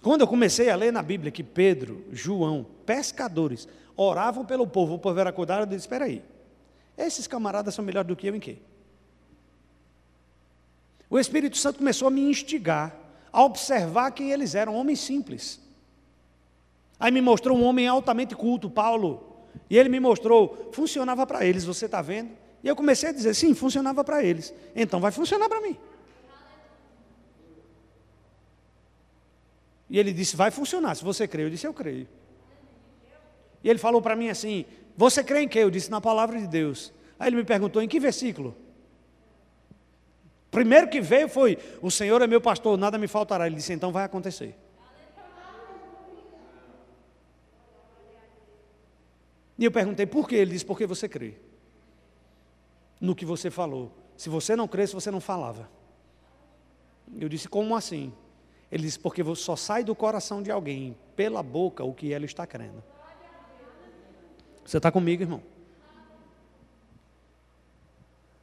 Quando eu comecei a ler na Bíblia que Pedro, João, pescadores, oravam pelo povo, o povo era acordado, eu disse: espera aí, esses camaradas são melhores do que eu em quê? O Espírito Santo começou a me instigar a observar quem eles eram, homens simples. Aí me mostrou um homem altamente culto, Paulo, e ele me mostrou, funcionava para eles, você está vendo? E eu comecei a dizer, sim, funcionava para eles, então vai funcionar para mim. E ele disse, vai funcionar, se você crê. Eu disse, eu creio. E ele falou para mim assim, você crê em quê? Eu disse, na palavra de Deus. Aí ele me perguntou, em que versículo? Primeiro que veio foi: O Senhor é meu pastor, nada me faltará. Ele disse: Então vai acontecer. E eu perguntei por quê? Ele disse: Porque você crê no que você falou. Se você não cresce, você não falava. Eu disse: Como assim? Ele disse: Porque só sai do coração de alguém, pela boca, o que ela está crendo. Você está comigo, irmão?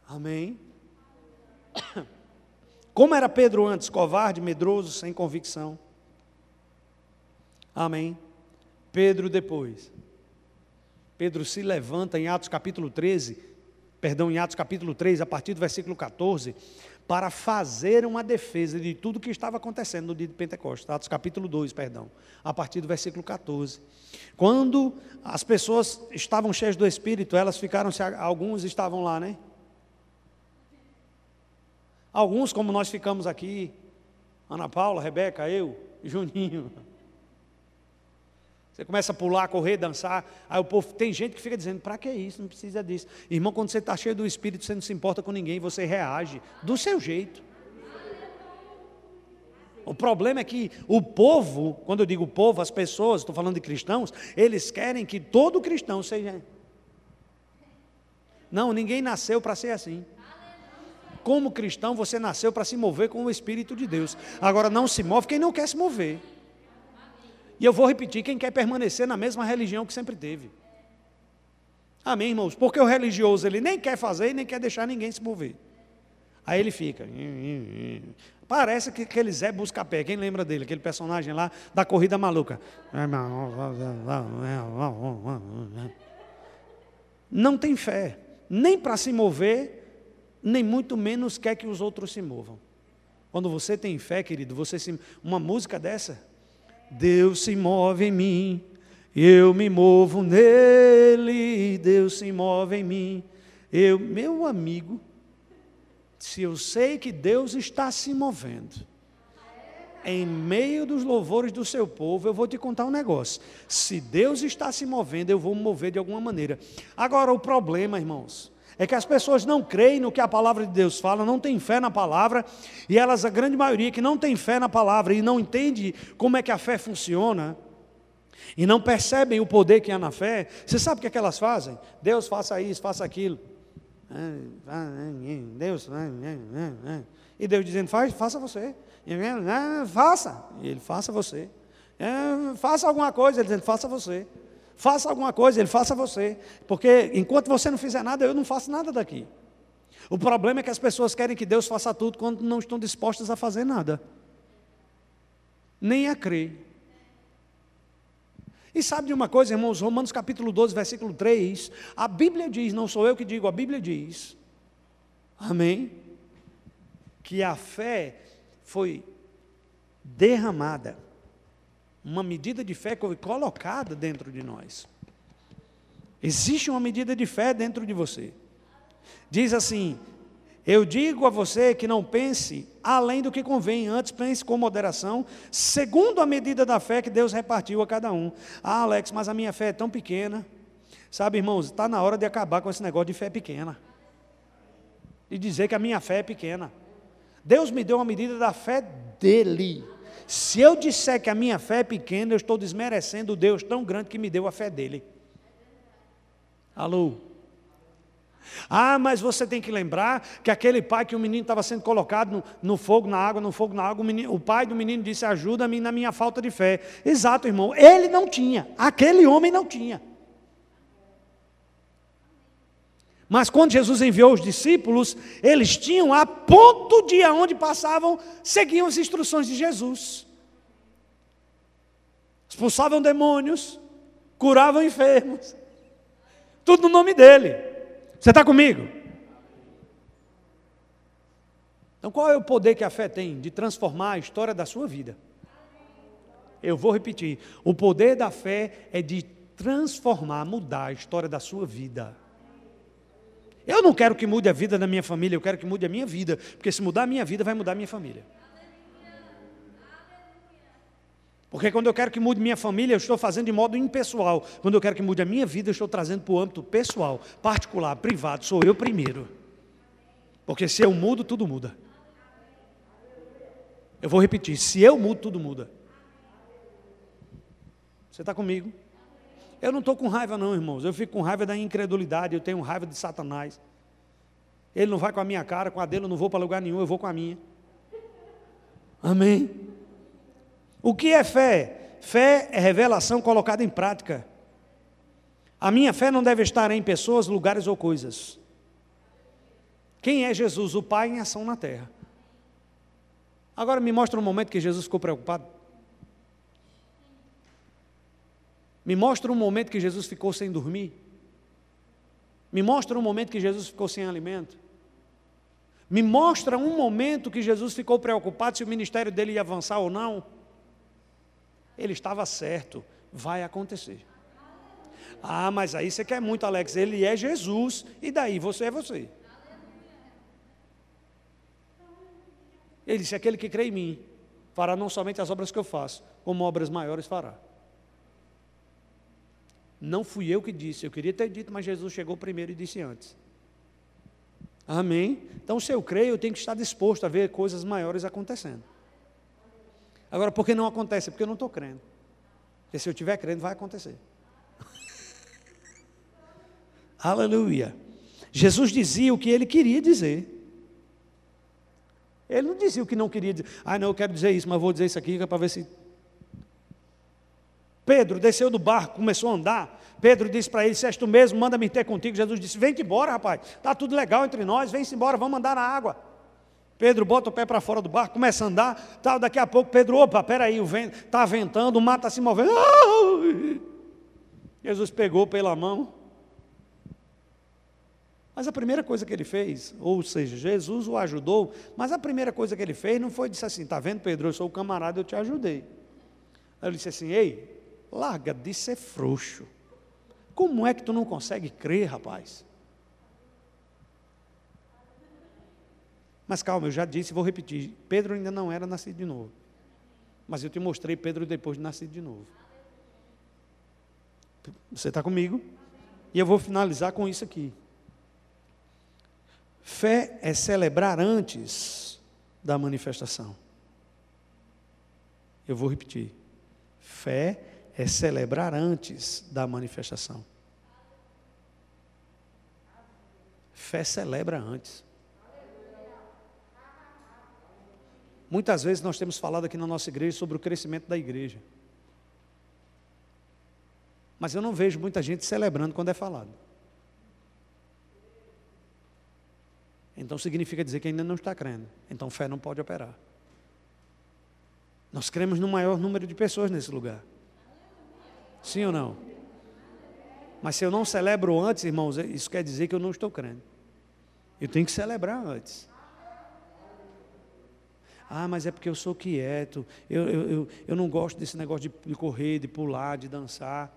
Amém? Como era Pedro antes? Covarde, medroso, sem convicção. Amém. Pedro depois. Pedro se levanta em Atos capítulo 13, perdão, em Atos capítulo 3, a partir do versículo 14, para fazer uma defesa de tudo que estava acontecendo no dia de Pentecostes. Atos capítulo 2, perdão, a partir do versículo 14. Quando as pessoas estavam cheias do Espírito, elas ficaram, alguns estavam lá, né? Alguns, como nós ficamos aqui, Ana Paula, Rebeca, eu, Juninho. Você começa a pular, correr, dançar. Aí o povo, tem gente que fica dizendo, para que isso? Não precisa disso. Irmão, quando você está cheio do Espírito, você não se importa com ninguém, você reage do seu jeito. O problema é que o povo, quando eu digo povo, as pessoas, estou falando de cristãos, eles querem que todo cristão seja. Não, ninguém nasceu para ser assim como cristão, você nasceu para se mover com o Espírito de Deus. Agora, não se move quem não quer se mover. E eu vou repetir: quem quer permanecer na mesma religião que sempre teve. Amém, irmãos? Porque o religioso ele nem quer fazer e nem quer deixar ninguém se mover. Aí ele fica. Parece que aquele Zé Busca-Pé, quem lembra dele? Aquele personagem lá da corrida maluca. Não tem fé, nem para se mover, nem muito menos quer que os outros se movam. Quando você tem fé, querido, você se uma música dessa, Deus se move em mim, eu me movo nele, Deus se move em mim. Eu, meu amigo, se eu sei que Deus está se movendo, em meio dos louvores do seu povo, eu vou te contar um negócio. Se Deus está se movendo, eu vou me mover de alguma maneira. Agora, o problema, irmãos, é que as pessoas não creem no que a palavra de Deus fala, não têm fé na palavra, e elas, a grande maioria que não tem fé na palavra e não entende como é que a fé funciona, e não percebem o poder que há na fé, você sabe o que, é que elas fazem? Deus faça isso, faça aquilo. Deus, e Deus dizendo, faz, faça você. Faça, e ele faça você. Faça alguma coisa, ele dizendo, faça você. Faça alguma coisa, ele faça você. Porque enquanto você não fizer nada, eu não faço nada daqui. O problema é que as pessoas querem que Deus faça tudo quando não estão dispostas a fazer nada. Nem a crer. E sabe de uma coisa, irmãos? Romanos capítulo 12, versículo 3, a Bíblia diz, não sou eu que digo, a Bíblia diz, amém? Que a fé foi derramada uma medida de fé colocada dentro de nós. Existe uma medida de fé dentro de você. Diz assim: Eu digo a você que não pense além do que convém, antes pense com moderação, segundo a medida da fé que Deus repartiu a cada um. Ah, Alex, mas a minha fé é tão pequena. Sabe, irmãos, está na hora de acabar com esse negócio de fé pequena. E dizer que a minha fé é pequena. Deus me deu uma medida da fé dele. Se eu disser que a minha fé é pequena, eu estou desmerecendo o Deus tão grande que me deu a fé dele. Alô? Ah, mas você tem que lembrar que aquele pai que o menino estava sendo colocado no, no, fogo, na água, no fogo, na água, o, menino, o pai do menino disse: Ajuda-me na minha falta de fé. Exato, irmão. Ele não tinha, aquele homem não tinha. Mas quando Jesus enviou os discípulos, eles tinham a ponto de aonde passavam, seguiam as instruções de Jesus. Expulsavam demônios, curavam enfermos. Tudo no nome dele. Você está comigo? Então, qual é o poder que a fé tem de transformar a história da sua vida? Eu vou repetir: o poder da fé é de transformar, mudar a história da sua vida. Eu não quero que mude a vida da minha família, eu quero que mude a minha vida, porque se mudar a minha vida, vai mudar a minha família. Porque quando eu quero que mude minha família, eu estou fazendo de modo impessoal. Quando eu quero que mude a minha vida, eu estou trazendo para o âmbito pessoal, particular, privado. Sou eu primeiro. Porque se eu mudo, tudo muda. Eu vou repetir: se eu mudo, tudo muda. Você está comigo? Eu não estou com raiva, não, irmãos. Eu fico com raiva da incredulidade, eu tenho raiva de Satanás. Ele não vai com a minha cara, com a dele, eu não vou para lugar nenhum, eu vou com a minha. Amém? O que é fé? Fé é revelação colocada em prática. A minha fé não deve estar em pessoas, lugares ou coisas. Quem é Jesus? O Pai em ação na terra. Agora me mostra um momento que Jesus ficou preocupado. Me mostra um momento que Jesus ficou sem dormir. Me mostra um momento que Jesus ficou sem alimento. Me mostra um momento que Jesus ficou preocupado se o ministério dele ia avançar ou não. Ele estava certo, vai acontecer. Ah, mas aí você quer muito, Alex. Ele é Jesus, e daí você é você. Ele disse: aquele que crê em mim fará não somente as obras que eu faço, como obras maiores fará. Não fui eu que disse, eu queria ter dito, mas Jesus chegou primeiro e disse antes. Amém? Então, se eu creio, eu tenho que estar disposto a ver coisas maiores acontecendo. Agora, por que não acontece? Porque eu não estou crendo. Porque se eu estiver crendo, vai acontecer. Aleluia. Jesus dizia o que ele queria dizer. Ele não dizia o que não queria dizer. Ah, não, eu quero dizer isso, mas vou dizer isso aqui é para ver se Pedro desceu do barco, começou a andar. Pedro disse para ele: Se és tu mesmo, manda-me ter contigo. Jesus disse: Vem-te embora, rapaz. Está tudo legal entre nós, vem-se embora, vamos andar na água. Pedro bota o pé para fora do barco, começa a andar. Tal, daqui a pouco, Pedro, opa, peraí, o vento está ventando, o mar está se movendo. Jesus pegou pela mão. Mas a primeira coisa que ele fez, ou seja, Jesus o ajudou, mas a primeira coisa que ele fez não foi dizer assim: Está vendo, Pedro, eu sou o camarada, eu te ajudei. Ele disse assim: Ei, Larga de ser frouxo. Como é que tu não consegue crer, rapaz? Mas calma, eu já disse, vou repetir. Pedro ainda não era nascido de novo. Mas eu te mostrei Pedro depois de nascido de novo. Você está comigo? E eu vou finalizar com isso aqui. Fé é celebrar antes da manifestação. Eu vou repetir. Fé é celebrar antes da manifestação. Fé celebra antes. Muitas vezes nós temos falado aqui na nossa igreja sobre o crescimento da igreja. Mas eu não vejo muita gente celebrando quando é falado. Então significa dizer que ainda não está crendo. Então fé não pode operar. Nós cremos no maior número de pessoas nesse lugar. Sim ou não? Mas se eu não celebro antes, irmãos, isso quer dizer que eu não estou crendo. Eu tenho que celebrar antes. Ah, mas é porque eu sou quieto, eu, eu, eu, eu não gosto desse negócio de correr, de pular, de dançar.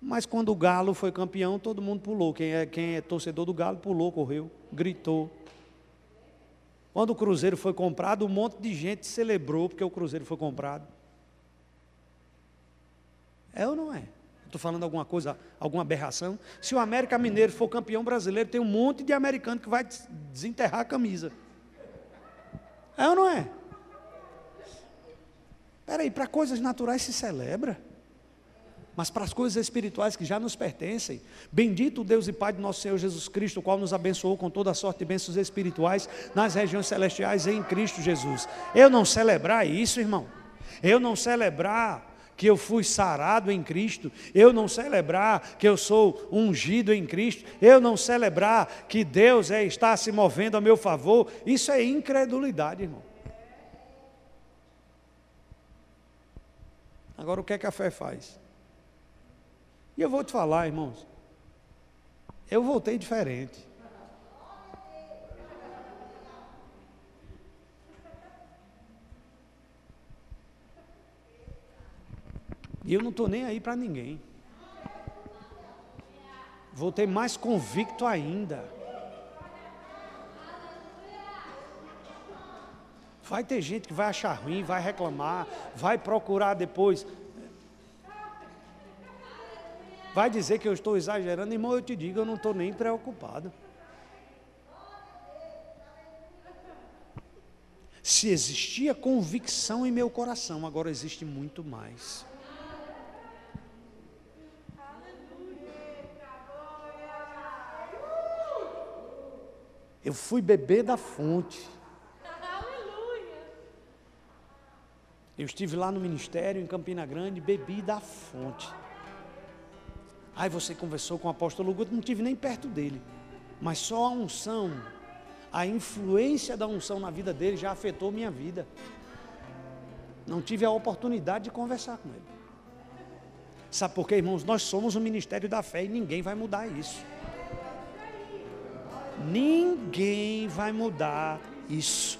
Mas quando o Galo foi campeão, todo mundo pulou. Quem é, quem é torcedor do Galo pulou, correu, gritou. Quando o Cruzeiro foi comprado, um monte de gente celebrou porque o Cruzeiro foi comprado. É ou não é? Estou falando alguma coisa, alguma aberração? Se o América Mineiro for campeão brasileiro, tem um monte de americano que vai desenterrar a camisa. É ou não é? Espera aí, para coisas naturais se celebra mas para as coisas espirituais que já nos pertencem. Bendito Deus e Pai do nosso Senhor Jesus Cristo, o qual nos abençoou com toda a sorte de bênçãos espirituais nas regiões celestiais em Cristo Jesus. Eu não celebrar isso, irmão. Eu não celebrar que eu fui sarado em Cristo, eu não celebrar que eu sou ungido em Cristo, eu não celebrar que Deus é, está se movendo a meu favor, isso é incredulidade, irmão. Agora, o que é que a fé faz? E eu vou te falar, irmãos, eu voltei diferente. E eu não estou nem aí para ninguém. Voltei mais convicto ainda. Vai ter gente que vai achar ruim, vai reclamar, vai procurar depois vai dizer que eu estou exagerando, irmão, eu te digo, eu não estou nem preocupado. Se existia convicção em meu coração, agora existe muito mais. Eu fui beber da fonte. Eu estive lá no ministério em Campina Grande, bebi da fonte. Aí você conversou com o apóstolo Guto, não tive nem perto dele. Mas só a unção, a influência da unção na vida dele já afetou minha vida. Não tive a oportunidade de conversar com ele. Sabe por quê, irmãos? Nós somos o ministério da fé e ninguém vai mudar isso. Ninguém vai mudar isso.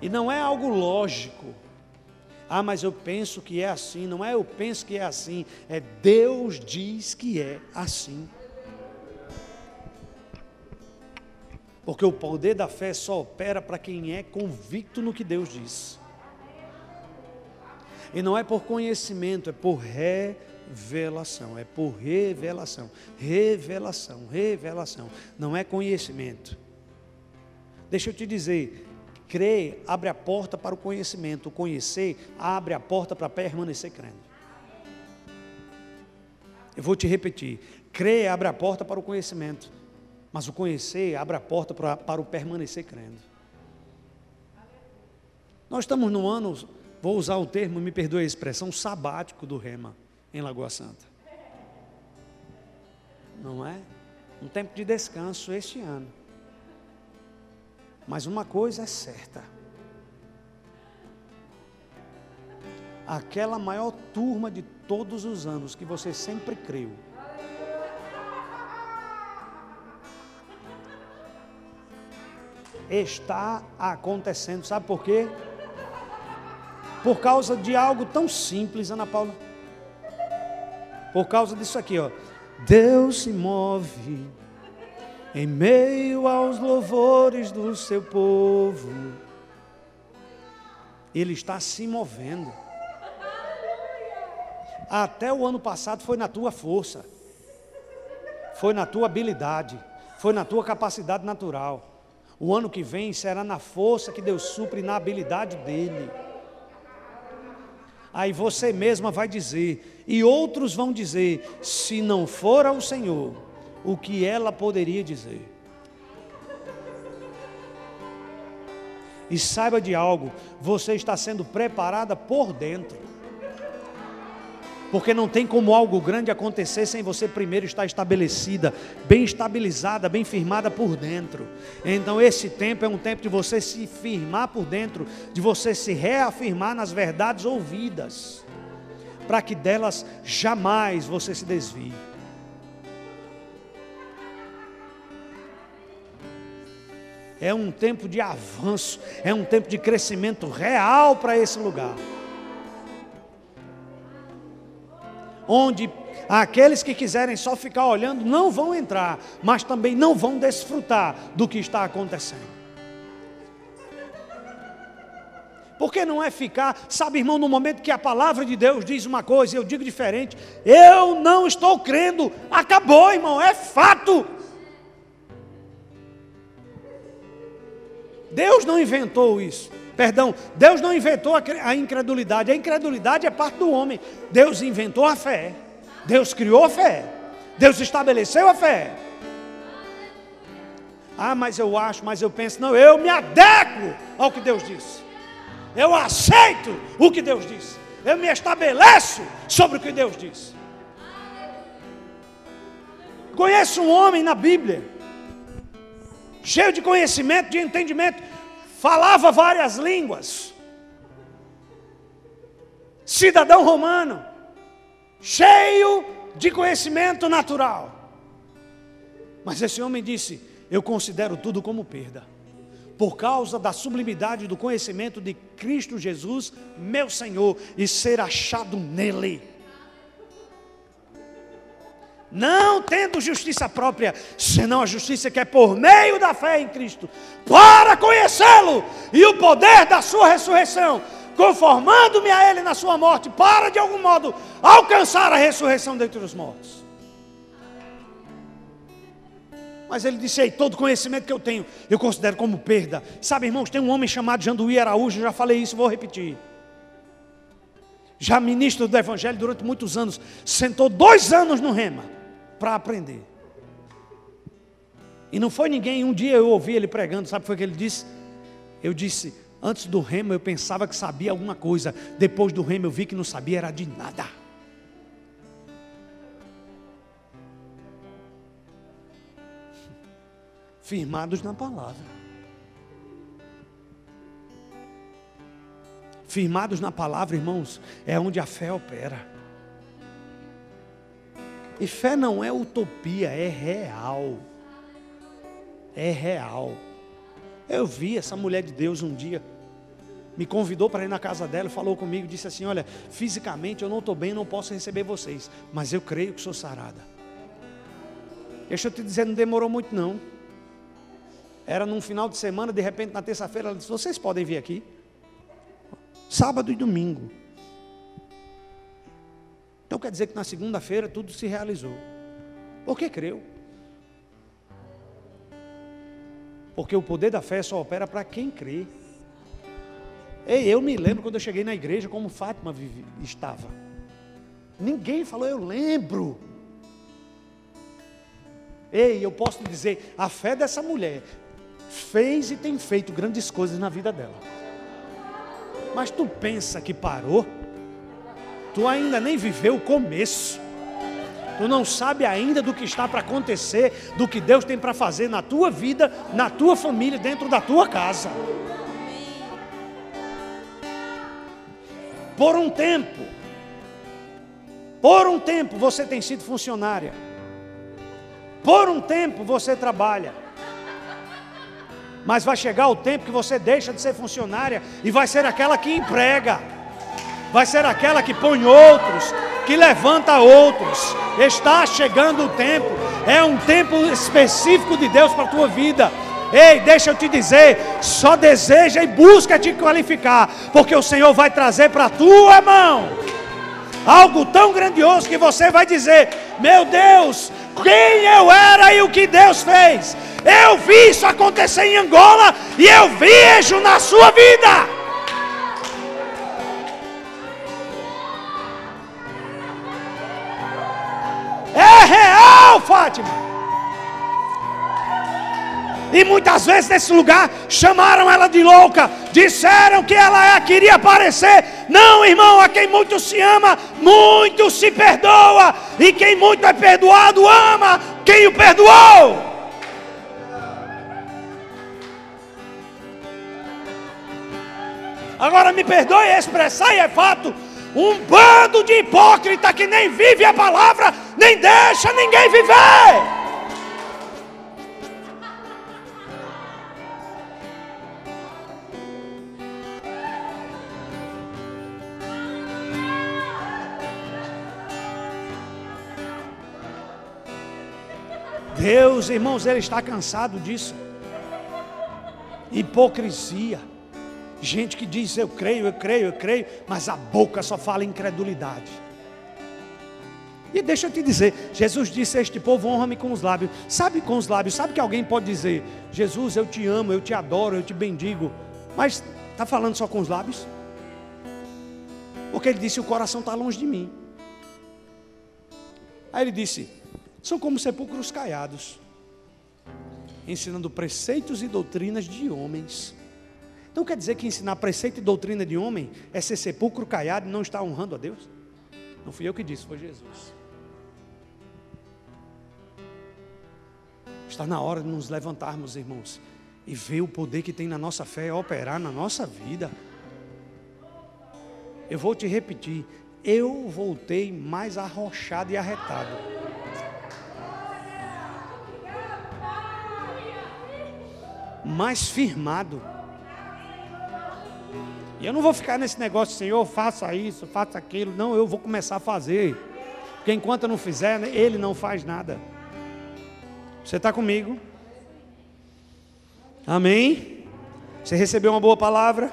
E não é algo lógico. Ah, mas eu penso que é assim. Não é eu penso que é assim. É Deus diz que é assim. Porque o poder da fé só opera para quem é convicto no que Deus diz. E não é por conhecimento, é por revelação. É por revelação. Revelação, revelação. Não é conhecimento. Deixa eu te dizer, Crer abre a porta para o conhecimento, o conhecer abre a porta para permanecer crendo. Eu vou te repetir: crer abre a porta para o conhecimento, mas o conhecer abre a porta para, para o permanecer crendo. Nós estamos no ano, vou usar o termo, me perdoe a expressão, sabático do Rema, em Lagoa Santa. Não é? Um tempo de descanso este ano. Mas uma coisa é certa: aquela maior turma de todos os anos que você sempre creu, está acontecendo, sabe por quê? Por causa de algo tão simples, Ana Paula. Por causa disso aqui, ó. Deus se move em meio aos louvores do seu povo. Ele está se movendo. Até o ano passado foi na tua força, foi na tua habilidade, foi na tua capacidade natural. O ano que vem será na força que Deus supre na habilidade dele. Aí você mesma vai dizer, e outros vão dizer: se não for ao Senhor, o que ela poderia dizer. E saiba de algo, você está sendo preparada por dentro. Porque não tem como algo grande acontecer sem você primeiro estar estabelecida, bem estabilizada, bem firmada por dentro. Então esse tempo é um tempo de você se firmar por dentro, de você se reafirmar nas verdades ouvidas, para que delas jamais você se desvie. é um tempo de avanço, é um tempo de crescimento real para esse lugar. Onde aqueles que quiserem só ficar olhando não vão entrar, mas também não vão desfrutar do que está acontecendo. Porque não é ficar, sabe, irmão, no momento que a palavra de Deus diz uma coisa eu digo diferente, eu não estou crendo, acabou, irmão, é fato. Deus não inventou isso. Perdão, Deus não inventou a incredulidade. A incredulidade é parte do homem. Deus inventou a fé. Deus criou a fé. Deus estabeleceu a fé. Ah, mas eu acho, mas eu penso, não, eu me adequo ao que Deus disse. Eu aceito o que Deus disse. Eu me estabeleço sobre o que Deus disse. Conheço um homem na Bíblia, cheio de conhecimento, de entendimento, falava várias línguas, cidadão romano, cheio de conhecimento natural. Mas esse homem disse: Eu considero tudo como perda por causa da sublimidade do conhecimento de Cristo Jesus, meu Senhor, e ser achado nele. Não tendo justiça própria, senão a justiça que é por meio da fé em Cristo, para conhecê-lo e o poder da sua ressurreição, conformando-me a Ele na sua morte, para de algum modo alcançar a ressurreição dentre os mortos. Mas ele disse: Ei, todo conhecimento que eu tenho, eu considero como perda. Sabe, irmãos, tem um homem chamado Janduí Araújo, já falei isso, vou repetir. Já ministro do Evangelho durante muitos anos, sentou dois anos no rema para aprender. E não foi ninguém, um dia eu ouvi ele pregando, sabe o que foi que ele disse? Eu disse, antes do rema eu pensava que sabia alguma coisa, depois do rema eu vi que não sabia era de nada. firmados na palavra. Firmados na palavra, irmãos, é onde a fé opera. E fé não é utopia, é real. É real. Eu vi essa mulher de Deus um dia, me convidou para ir na casa dela, falou comigo, disse assim: Olha, fisicamente eu não estou bem, não posso receber vocês, mas eu creio que sou sarada. Deixa eu te dizer, não demorou muito não. Era num final de semana, de repente na terça-feira ela disse: Vocês podem vir aqui. Sábado e domingo. Então quer dizer que na segunda-feira tudo se realizou. Por que creu? Porque o poder da fé só opera para quem crê. Ei, eu me lembro quando eu cheguei na igreja como Fátima estava. Ninguém falou, eu lembro. Ei, eu posso dizer, a fé dessa mulher fez e tem feito grandes coisas na vida dela. Mas tu pensa que parou? Tu ainda nem viveu o começo. Tu não sabe ainda do que está para acontecer, do que Deus tem para fazer na tua vida, na tua família, dentro da tua casa. Por um tempo, por um tempo você tem sido funcionária. Por um tempo você trabalha. Mas vai chegar o tempo que você deixa de ser funcionária e vai ser aquela que emprega, vai ser aquela que põe outros, que levanta outros. Está chegando o tempo, é um tempo específico de Deus para a tua vida. Ei, deixa eu te dizer, só deseja e busca te qualificar, porque o Senhor vai trazer para a tua mão algo tão grandioso que você vai dizer: Meu Deus, quem eu era e o que Deus fez. Eu vi isso acontecer em Angola e eu vejo na sua vida. É real, Fátima. E muitas vezes nesse lugar chamaram ela de louca, disseram que ela é, queria aparecer. Não, irmão, a quem muito se ama, muito se perdoa. E quem muito é perdoado, ama quem o perdoou. Agora me perdoe expressar, e é fato. Um bando de hipócrita que nem vive a palavra, nem deixa ninguém viver. Deus, irmãos, ele está cansado disso. Hipocrisia. Gente que diz eu creio, eu creio, eu creio, mas a boca só fala incredulidade. E deixa eu te dizer, Jesus disse a este povo: honra-me com os lábios. Sabe com os lábios, sabe que alguém pode dizer: Jesus, eu te amo, eu te adoro, eu te bendigo, mas está falando só com os lábios? Porque ele disse: o coração está longe de mim. Aí ele disse: são como sepulcros caiados, ensinando preceitos e doutrinas de homens. Então quer dizer que ensinar preceito e doutrina de homem é ser sepulcro caiado e não estar honrando a Deus? Não fui eu que disse, foi Jesus. Está na hora de nos levantarmos, irmãos, e ver o poder que tem na nossa fé operar na nossa vida. Eu vou te repetir, eu voltei mais arrochado e arretado. Mais firmado. E eu não vou ficar nesse negócio, Senhor, faça isso, faça aquilo. Não, eu vou começar a fazer. Porque enquanto eu não fizer, né, Ele não faz nada. Você está comigo? Amém? Você recebeu uma boa palavra?